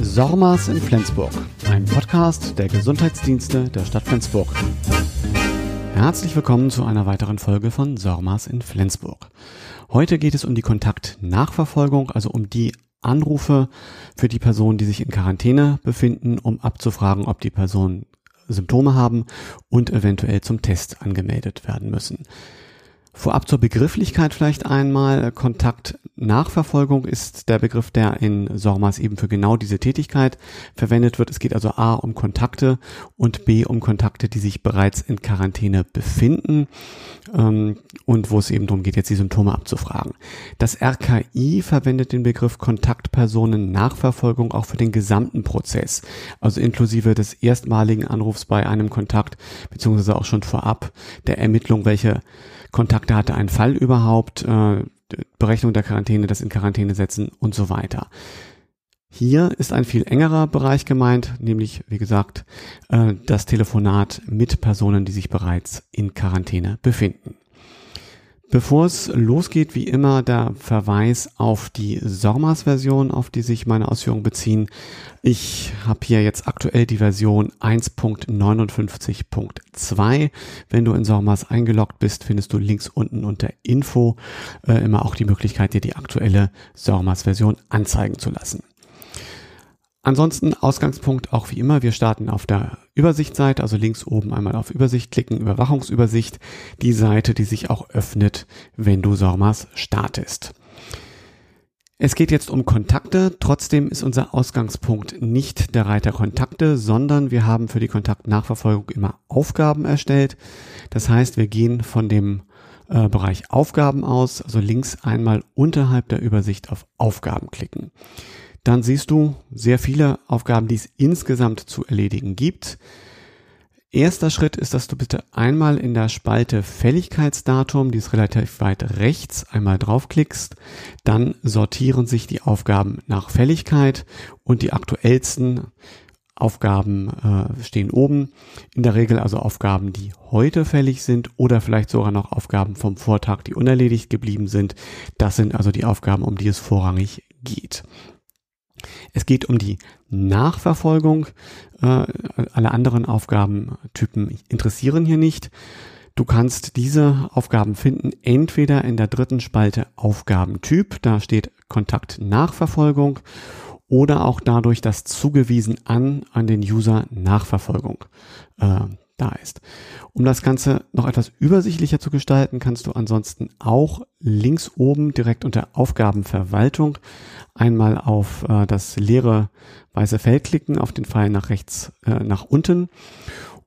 Sormas in Flensburg, ein Podcast der Gesundheitsdienste der Stadt Flensburg. Herzlich willkommen zu einer weiteren Folge von Sormas in Flensburg. Heute geht es um die Kontaktnachverfolgung, also um die Anrufe für die Personen, die sich in Quarantäne befinden, um abzufragen, ob die Personen Symptome haben und eventuell zum Test angemeldet werden müssen. Vorab zur Begrifflichkeit vielleicht einmal. Kontaktnachverfolgung ist der Begriff, der in SORMAS eben für genau diese Tätigkeit verwendet wird. Es geht also A um Kontakte und B um Kontakte, die sich bereits in Quarantäne befinden ähm, und wo es eben darum geht, jetzt die Symptome abzufragen. Das RKI verwendet den Begriff Kontaktpersonen Nachverfolgung auch für den gesamten Prozess, also inklusive des erstmaligen Anrufs bei einem Kontakt, beziehungsweise auch schon vorab der Ermittlung, welche Kontakte hatte ein Fall überhaupt, äh, Berechnung der Quarantäne, das in Quarantäne setzen und so weiter. Hier ist ein viel engerer Bereich gemeint, nämlich, wie gesagt, äh, das Telefonat mit Personen, die sich bereits in Quarantäne befinden. Bevor es losgeht, wie immer der Verweis auf die SORMAS-Version, auf die sich meine Ausführungen beziehen. Ich habe hier jetzt aktuell die Version 1.59.2. Wenn du in SORMAS eingeloggt bist, findest du links unten unter Info äh, immer auch die Möglichkeit, dir die aktuelle SORMAS-Version anzeigen zu lassen. Ansonsten Ausgangspunkt auch wie immer. Wir starten auf der Übersichtsseite, also links oben einmal auf Übersicht klicken, Überwachungsübersicht, die Seite, die sich auch öffnet, wenn du SORMAS startest. Es geht jetzt um Kontakte. Trotzdem ist unser Ausgangspunkt nicht der Reiter Kontakte, sondern wir haben für die Kontaktnachverfolgung immer Aufgaben erstellt. Das heißt, wir gehen von dem äh, Bereich Aufgaben aus, also links einmal unterhalb der Übersicht auf Aufgaben klicken dann siehst du sehr viele Aufgaben, die es insgesamt zu erledigen gibt. Erster Schritt ist, dass du bitte einmal in der Spalte Fälligkeitsdatum, die ist relativ weit rechts, einmal draufklickst. Dann sortieren sich die Aufgaben nach Fälligkeit und die aktuellsten Aufgaben äh, stehen oben. In der Regel also Aufgaben, die heute fällig sind oder vielleicht sogar noch Aufgaben vom Vortag, die unerledigt geblieben sind. Das sind also die Aufgaben, um die es vorrangig geht. Es geht um die Nachverfolgung. Äh, alle anderen Aufgabentypen interessieren hier nicht. Du kannst diese Aufgaben finden entweder in der dritten Spalte Aufgabentyp, da steht Kontakt Nachverfolgung, oder auch dadurch, dass zugewiesen an an den User Nachverfolgung äh, da ist. Um das Ganze noch etwas übersichtlicher zu gestalten, kannst du ansonsten auch links oben direkt unter Aufgabenverwaltung einmal auf äh, das leere weiße Feld klicken, auf den Pfeil nach rechts, äh, nach unten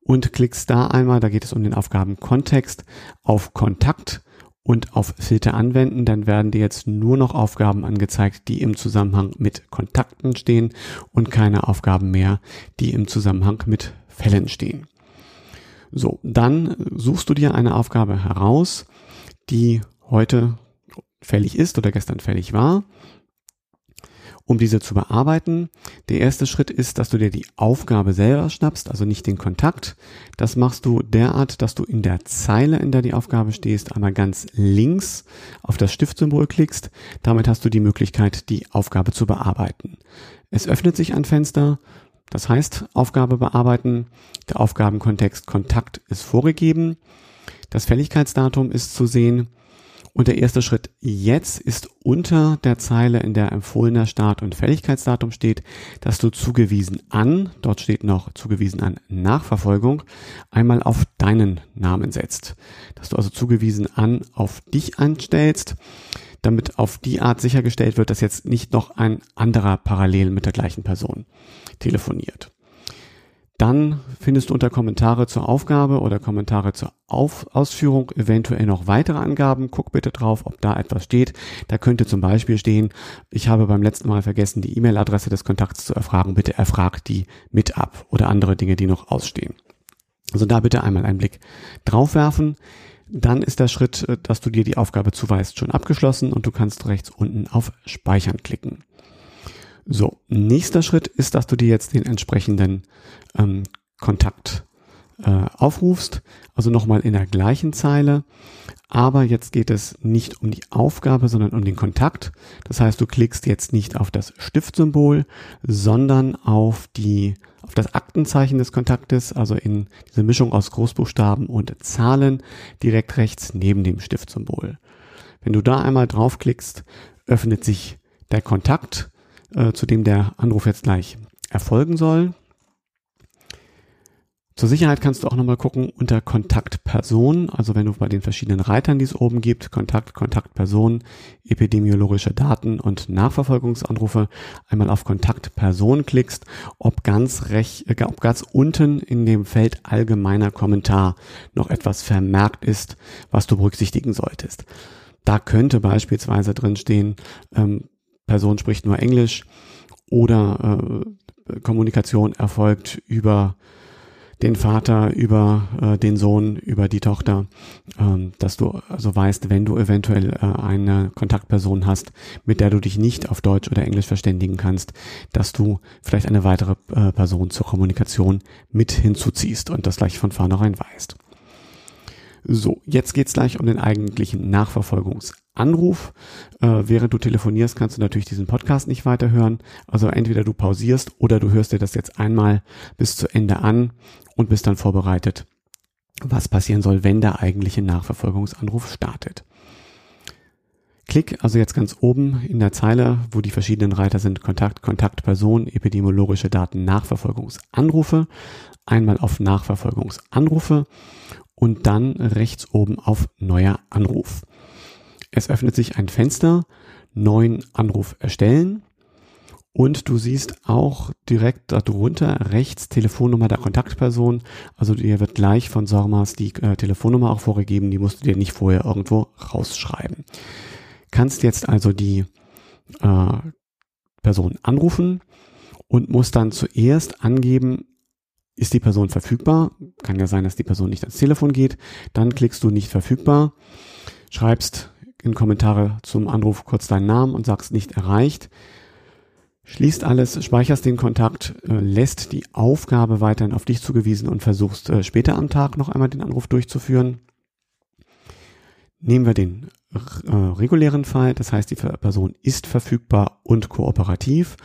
und klickst da einmal, da geht es um den Aufgabenkontext, auf Kontakt und auf Filter anwenden, dann werden dir jetzt nur noch Aufgaben angezeigt, die im Zusammenhang mit Kontakten stehen und keine Aufgaben mehr, die im Zusammenhang mit Fällen stehen. So, dann suchst du dir eine Aufgabe heraus, die heute fällig ist oder gestern fällig war, um diese zu bearbeiten. Der erste Schritt ist, dass du dir die Aufgabe selber schnappst, also nicht den Kontakt. Das machst du derart, dass du in der Zeile, in der die Aufgabe stehst, einmal ganz links auf das Stiftsymbol klickst. Damit hast du die Möglichkeit, die Aufgabe zu bearbeiten. Es öffnet sich ein Fenster das heißt, Aufgabe bearbeiten, der Aufgabenkontext Kontakt ist vorgegeben, das Fälligkeitsdatum ist zu sehen und der erste Schritt jetzt ist unter der Zeile, in der empfohlener Start- und Fälligkeitsdatum steht, dass du zugewiesen an, dort steht noch zugewiesen an Nachverfolgung, einmal auf deinen Namen setzt. Dass du also zugewiesen an auf dich anstellst damit auf die Art sichergestellt wird, dass jetzt nicht noch ein anderer parallel mit der gleichen Person telefoniert. Dann findest du unter Kommentare zur Aufgabe oder Kommentare zur Auf Ausführung eventuell noch weitere Angaben. Guck bitte drauf, ob da etwas steht. Da könnte zum Beispiel stehen, ich habe beim letzten Mal vergessen, die E-Mail-Adresse des Kontakts zu erfragen. Bitte erfrag die mit ab oder andere Dinge, die noch ausstehen. Also da bitte einmal einen Blick drauf werfen. Dann ist der Schritt, äh, dass du dir die Aufgabe zuweist, schon abgeschlossen und du kannst rechts unten auf Speichern klicken. So, nächster Schritt ist, dass du dir jetzt den entsprechenden ähm, Kontakt äh, aufrufst, also nochmal in der gleichen Zeile. Aber jetzt geht es nicht um die Aufgabe, sondern um den Kontakt. Das heißt, du klickst jetzt nicht auf das Stiftsymbol, sondern auf die auf das Aktenzeichen des Kontaktes, also in diese Mischung aus Großbuchstaben und Zahlen, direkt rechts neben dem Stiftsymbol. Wenn du da einmal draufklickst, öffnet sich der Kontakt, äh, zu dem der Anruf jetzt gleich erfolgen soll. Zur Sicherheit kannst du auch nochmal gucken unter Kontaktperson, also wenn du bei den verschiedenen Reitern, die es oben gibt, Kontakt, Kontaktperson, epidemiologische Daten und Nachverfolgungsanrufe, einmal auf Kontaktperson klickst, ob ganz recht, äh, ob ganz unten in dem Feld allgemeiner Kommentar noch etwas vermerkt ist, was du berücksichtigen solltest. Da könnte beispielsweise drin stehen, ähm, Person spricht nur Englisch oder äh, Kommunikation erfolgt über den Vater, über äh, den Sohn, über die Tochter, ähm, dass du also weißt, wenn du eventuell äh, eine Kontaktperson hast, mit der du dich nicht auf Deutsch oder Englisch verständigen kannst, dass du vielleicht eine weitere äh, Person zur Kommunikation mit hinzuziehst und das gleich von vornherein weißt. So, jetzt geht's gleich um den eigentlichen Nachverfolgungsanruf. Äh, während du telefonierst, kannst du natürlich diesen Podcast nicht weiterhören. Also entweder du pausierst oder du hörst dir das jetzt einmal bis zu Ende an und bist dann vorbereitet, was passieren soll, wenn der eigentliche Nachverfolgungsanruf startet. Klick also jetzt ganz oben in der Zeile, wo die verschiedenen Reiter sind, Kontakt, Kontaktperson, epidemiologische Daten, Nachverfolgungsanrufe, einmal auf Nachverfolgungsanrufe und dann rechts oben auf neuer Anruf. Es öffnet sich ein Fenster, neuen Anruf erstellen und du siehst auch direkt darunter rechts Telefonnummer der Kontaktperson. Also dir wird gleich von Sormas die äh, Telefonnummer auch vorgegeben. Die musst du dir nicht vorher irgendwo rausschreiben. Kannst jetzt also die äh, Person anrufen und musst dann zuerst angeben, ist die Person verfügbar? Kann ja sein, dass die Person nicht ans Telefon geht. Dann klickst du nicht verfügbar, schreibst in Kommentare zum Anruf kurz deinen Namen und sagst nicht erreicht. Schließt alles, speicherst den Kontakt, äh, lässt die Aufgabe weiterhin auf dich zugewiesen und versuchst äh, später am Tag noch einmal den Anruf durchzuführen. Nehmen wir den äh, regulären Fall, das heißt die Person ist verfügbar und kooperativ.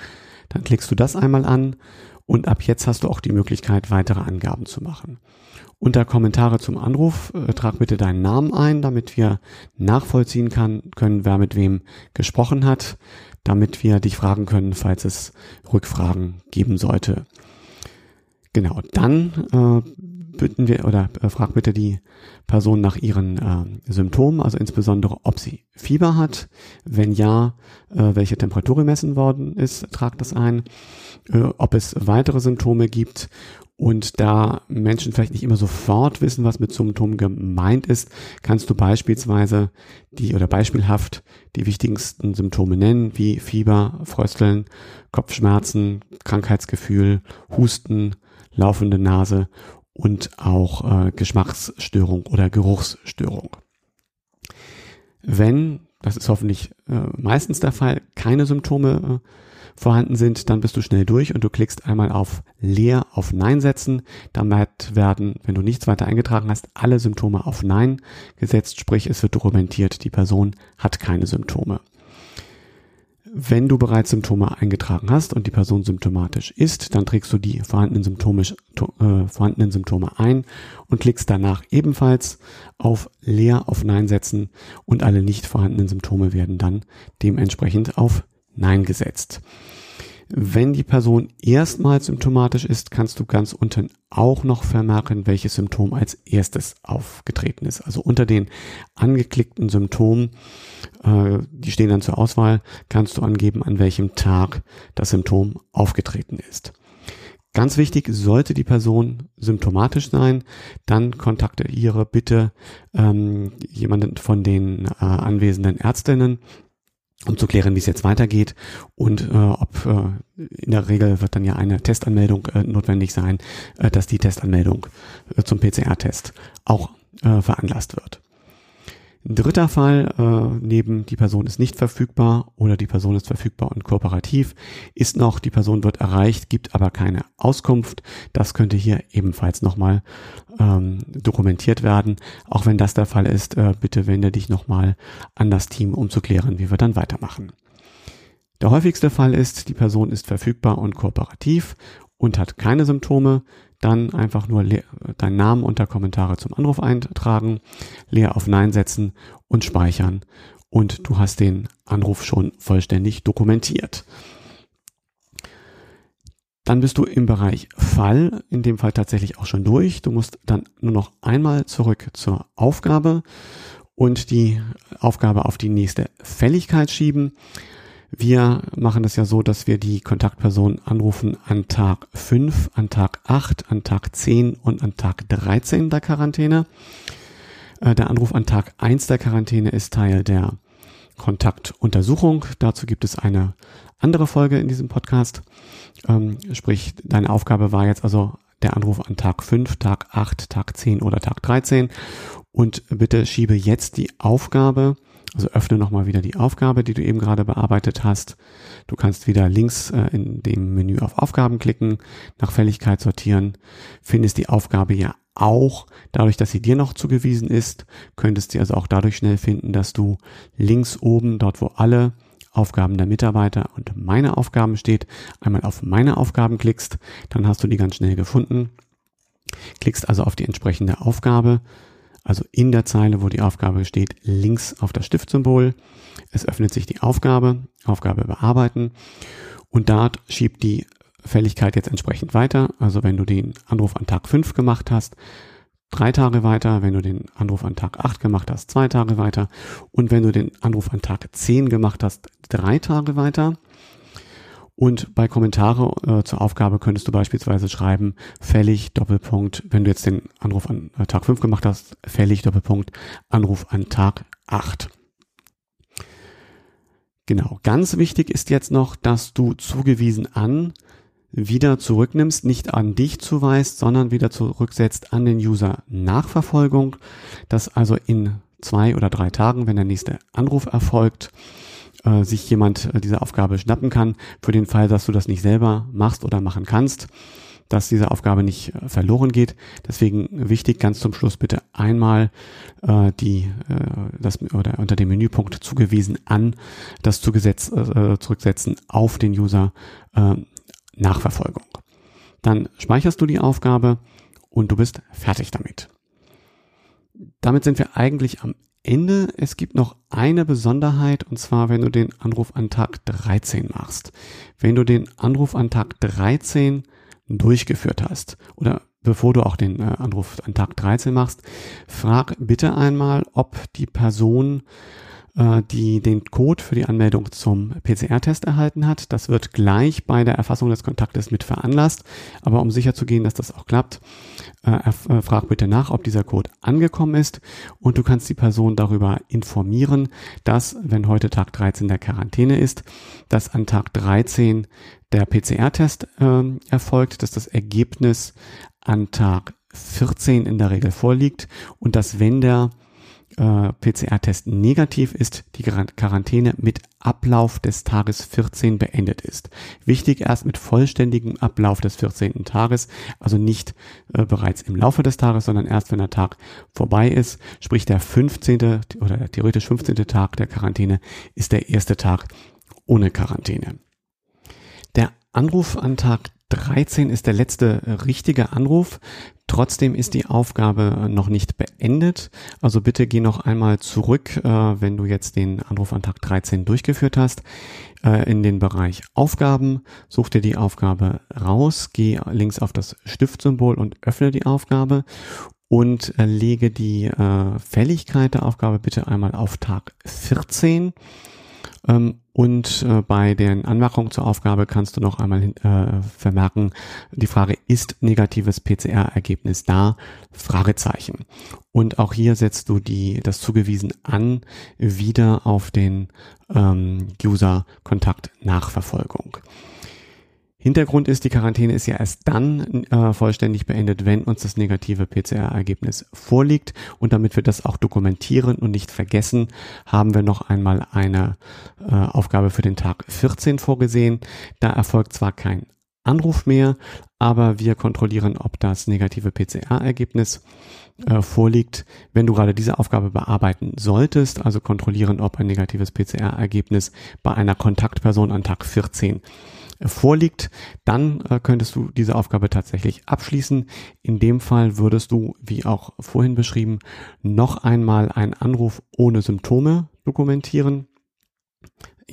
Dann klickst du das einmal an und ab jetzt hast du auch die Möglichkeit, weitere Angaben zu machen. Unter Kommentare zum Anruf äh, trag bitte deinen Namen ein, damit wir nachvollziehen kann, können, wer mit wem gesprochen hat, damit wir dich fragen können, falls es Rückfragen geben sollte. Genau, dann äh, bitten wir oder äh, frag bitte die Person nach ihren äh, Symptomen, also insbesondere ob sie Fieber hat, wenn ja, äh, welche Temperatur gemessen worden ist, trag das ein, äh, ob es weitere Symptome gibt. Und da Menschen vielleicht nicht immer sofort wissen, was mit Symptomen gemeint ist, kannst du beispielsweise die oder beispielhaft die wichtigsten Symptome nennen, wie Fieber, Frösteln, Kopfschmerzen, Krankheitsgefühl, Husten, laufende Nase und auch äh, Geschmacksstörung oder Geruchsstörung. Wenn, das ist hoffentlich äh, meistens der Fall, keine Symptome äh, vorhanden sind, dann bist du schnell durch und du klickst einmal auf leer auf Nein setzen. Damit werden, wenn du nichts weiter eingetragen hast, alle Symptome auf Nein gesetzt, sprich es wird dokumentiert, die Person hat keine Symptome. Wenn du bereits Symptome eingetragen hast und die Person symptomatisch ist, dann trägst du die vorhandenen, Symptomisch, äh, vorhandenen Symptome ein und klickst danach ebenfalls auf Leer auf Nein setzen und alle nicht vorhandenen Symptome werden dann dementsprechend auf Nein gesetzt. Wenn die Person erstmals symptomatisch ist, kannst du ganz unten auch noch vermerken, welches Symptom als erstes aufgetreten ist. Also unter den angeklickten Symptomen, äh, die stehen dann zur Auswahl, kannst du angeben, an welchem Tag das Symptom aufgetreten ist. Ganz wichtig, sollte die Person symptomatisch sein, dann kontaktiere bitte ähm, jemanden von den äh, anwesenden Ärztinnen um zu klären, wie es jetzt weitergeht und äh, ob äh, in der Regel wird dann ja eine Testanmeldung äh, notwendig sein, äh, dass die Testanmeldung äh, zum PCR-Test auch äh, veranlasst wird. Dritter Fall, äh, neben die Person ist nicht verfügbar oder die Person ist verfügbar und kooperativ, ist noch, die Person wird erreicht, gibt aber keine Auskunft. Das könnte hier ebenfalls nochmal ähm, dokumentiert werden. Auch wenn das der Fall ist, äh, bitte wende dich nochmal an das Team, um zu klären, wie wir dann weitermachen. Der häufigste Fall ist, die Person ist verfügbar und kooperativ und hat keine Symptome dann einfach nur deinen Namen unter Kommentare zum Anruf eintragen, leer auf Nein setzen und speichern und du hast den Anruf schon vollständig dokumentiert. Dann bist du im Bereich Fall, in dem Fall tatsächlich auch schon durch. Du musst dann nur noch einmal zurück zur Aufgabe und die Aufgabe auf die nächste Fälligkeit schieben. Wir machen das ja so, dass wir die Kontaktperson anrufen an Tag 5, an Tag 8, an Tag 10 und an Tag 13 der Quarantäne. Äh, der Anruf an Tag 1 der Quarantäne ist Teil der Kontaktuntersuchung. Dazu gibt es eine andere Folge in diesem Podcast. Ähm, sprich, deine Aufgabe war jetzt also der Anruf an Tag 5, Tag 8, Tag 10 oder Tag 13. Und bitte schiebe jetzt die Aufgabe also öffne nochmal wieder die Aufgabe, die du eben gerade bearbeitet hast. Du kannst wieder links äh, in dem Menü auf Aufgaben klicken, nach Fälligkeit sortieren, findest die Aufgabe ja auch, dadurch, dass sie dir noch zugewiesen ist, könntest sie also auch dadurch schnell finden, dass du links oben, dort wo alle Aufgaben der Mitarbeiter und meine Aufgaben steht, einmal auf meine Aufgaben klickst, dann hast du die ganz schnell gefunden. Klickst also auf die entsprechende Aufgabe, also in der Zeile, wo die Aufgabe steht, links auf das Stiftsymbol. Es öffnet sich die Aufgabe, Aufgabe bearbeiten und dort schiebt die Fälligkeit jetzt entsprechend weiter. Also wenn du den Anruf an Tag 5 gemacht hast, drei Tage weiter, wenn du den Anruf an Tag 8 gemacht hast, zwei Tage weiter und wenn du den Anruf an Tag 10 gemacht hast, drei Tage weiter. Und bei Kommentare äh, zur Aufgabe könntest du beispielsweise schreiben, fällig, Doppelpunkt, wenn du jetzt den Anruf an äh, Tag 5 gemacht hast, fällig, Doppelpunkt, Anruf an Tag 8. Genau, ganz wichtig ist jetzt noch, dass du zugewiesen an wieder zurücknimmst, nicht an dich zuweist, sondern wieder zurücksetzt an den User Nachverfolgung, dass also in zwei oder drei Tagen, wenn der nächste Anruf erfolgt, äh, sich jemand äh, diese Aufgabe schnappen kann, für den Fall, dass du das nicht selber machst oder machen kannst, dass diese Aufgabe nicht äh, verloren geht. Deswegen wichtig, ganz zum Schluss bitte einmal äh, die äh, das oder unter dem Menüpunkt zugewiesen an das Zugesetz, äh, zurücksetzen auf den User äh, Nachverfolgung. Dann speicherst du die Aufgabe und du bist fertig damit. Damit sind wir eigentlich am Ende. Es gibt noch eine Besonderheit und zwar, wenn du den Anruf an Tag 13 machst. Wenn du den Anruf an Tag 13 durchgeführt hast oder bevor du auch den äh, Anruf an Tag 13 machst, frag bitte einmal, ob die Person äh, die den Code für die Anmeldung zum PCR-Test erhalten hat. Das wird gleich bei der Erfassung des Kontaktes mit veranlasst. Aber um sicher zu gehen, dass das auch klappt, äh, äh, frag bitte nach, ob dieser Code angekommen ist. Und du kannst die Person darüber informieren, dass, wenn heute Tag 13 der Quarantäne ist, dass an Tag 13 der PCR-Test äh, erfolgt, dass das Ergebnis an Tag 14 in der Regel vorliegt und dass wenn der äh, PCR-Test negativ ist, die Quarantäne mit Ablauf des Tages 14 beendet ist. Wichtig erst mit vollständigem Ablauf des 14. Tages, also nicht äh, bereits im Laufe des Tages, sondern erst wenn der Tag vorbei ist, sprich der 15. oder der theoretisch 15. Tag der Quarantäne ist der erste Tag ohne Quarantäne. Der Anruf an Tag 13 ist der letzte richtige Anruf. Trotzdem ist die Aufgabe noch nicht beendet. Also bitte geh noch einmal zurück, äh, wenn du jetzt den Anruf an Tag 13 durchgeführt hast, äh, in den Bereich Aufgaben. Such dir die Aufgabe raus, geh links auf das Stiftsymbol und öffne die Aufgabe und äh, lege die Fälligkeit der Aufgabe bitte einmal auf Tag 14 ähm, und äh, bei den Anmerkungen zur Aufgabe kannst du noch einmal äh, vermerken, die Frage, ist negatives PCR-Ergebnis da? Fragezeichen. Und auch hier setzt du die, das zugewiesen an wieder auf den ähm, User-Kontakt-Nachverfolgung. Hintergrund ist, die Quarantäne ist ja erst dann äh, vollständig beendet, wenn uns das negative PCR-Ergebnis vorliegt. Und damit wir das auch dokumentieren und nicht vergessen, haben wir noch einmal eine äh, Aufgabe für den Tag 14 vorgesehen. Da erfolgt zwar kein Anruf mehr, aber wir kontrollieren, ob das negative PCR-Ergebnis äh, vorliegt, wenn du gerade diese Aufgabe bearbeiten solltest, also kontrollieren, ob ein negatives PCR-Ergebnis bei einer Kontaktperson an Tag 14 vorliegt, dann äh, könntest du diese Aufgabe tatsächlich abschließen. In dem Fall würdest du, wie auch vorhin beschrieben, noch einmal einen Anruf ohne Symptome dokumentieren.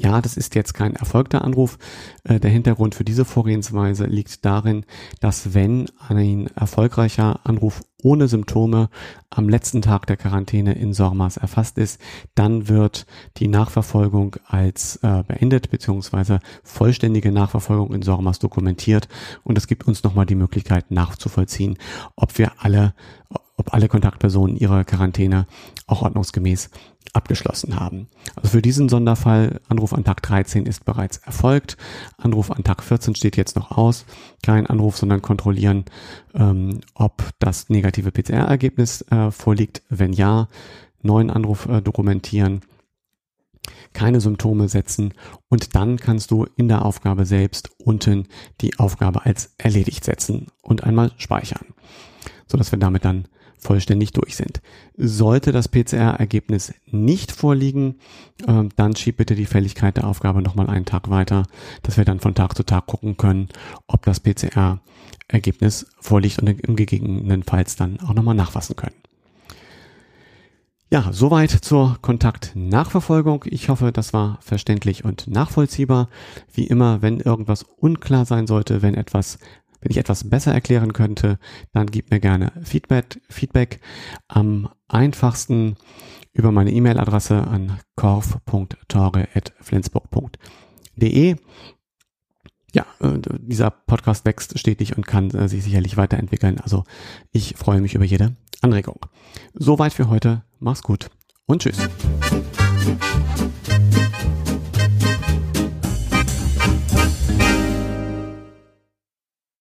Ja, das ist jetzt kein erfolgter Anruf. Äh, der Hintergrund für diese Vorgehensweise liegt darin, dass wenn ein erfolgreicher Anruf ohne Symptome am letzten Tag der Quarantäne in Sormas erfasst ist, dann wird die Nachverfolgung als äh, beendet beziehungsweise vollständige Nachverfolgung in Sormas dokumentiert und es gibt uns nochmal die Möglichkeit nachzuvollziehen, ob wir alle, ob alle Kontaktpersonen ihre Quarantäne auch ordnungsgemäß abgeschlossen haben. Also für diesen Sonderfall, Anruf an Tag 13 ist bereits erfolgt, Anruf an Tag 14 steht jetzt noch aus, kein Anruf, sondern kontrollieren, ähm, ob das negative PCR-Ergebnis äh, vorliegt. Wenn ja, neuen Anruf äh, dokumentieren, keine Symptome setzen und dann kannst du in der Aufgabe selbst unten die Aufgabe als erledigt setzen und einmal speichern, so dass wir damit dann vollständig durch sind. Sollte das PCR-Ergebnis nicht vorliegen, äh, dann schieb bitte die Fälligkeit der Aufgabe nochmal einen Tag weiter, dass wir dann von Tag zu Tag gucken können, ob das PCR-Ergebnis vorliegt und im gegebenenfalls dann auch nochmal nachfassen können. Ja, soweit zur Kontaktnachverfolgung. Ich hoffe, das war verständlich und nachvollziehbar. Wie immer, wenn irgendwas unklar sein sollte, wenn etwas wenn ich etwas besser erklären könnte, dann gib mir gerne Feedback. Feedback am einfachsten über meine E-Mail-Adresse an korf.torge.flensburg.de. Ja, dieser Podcast wächst stetig und kann äh, sich sicherlich weiterentwickeln. Also ich freue mich über jede Anregung. Soweit für heute. Mach's gut und tschüss.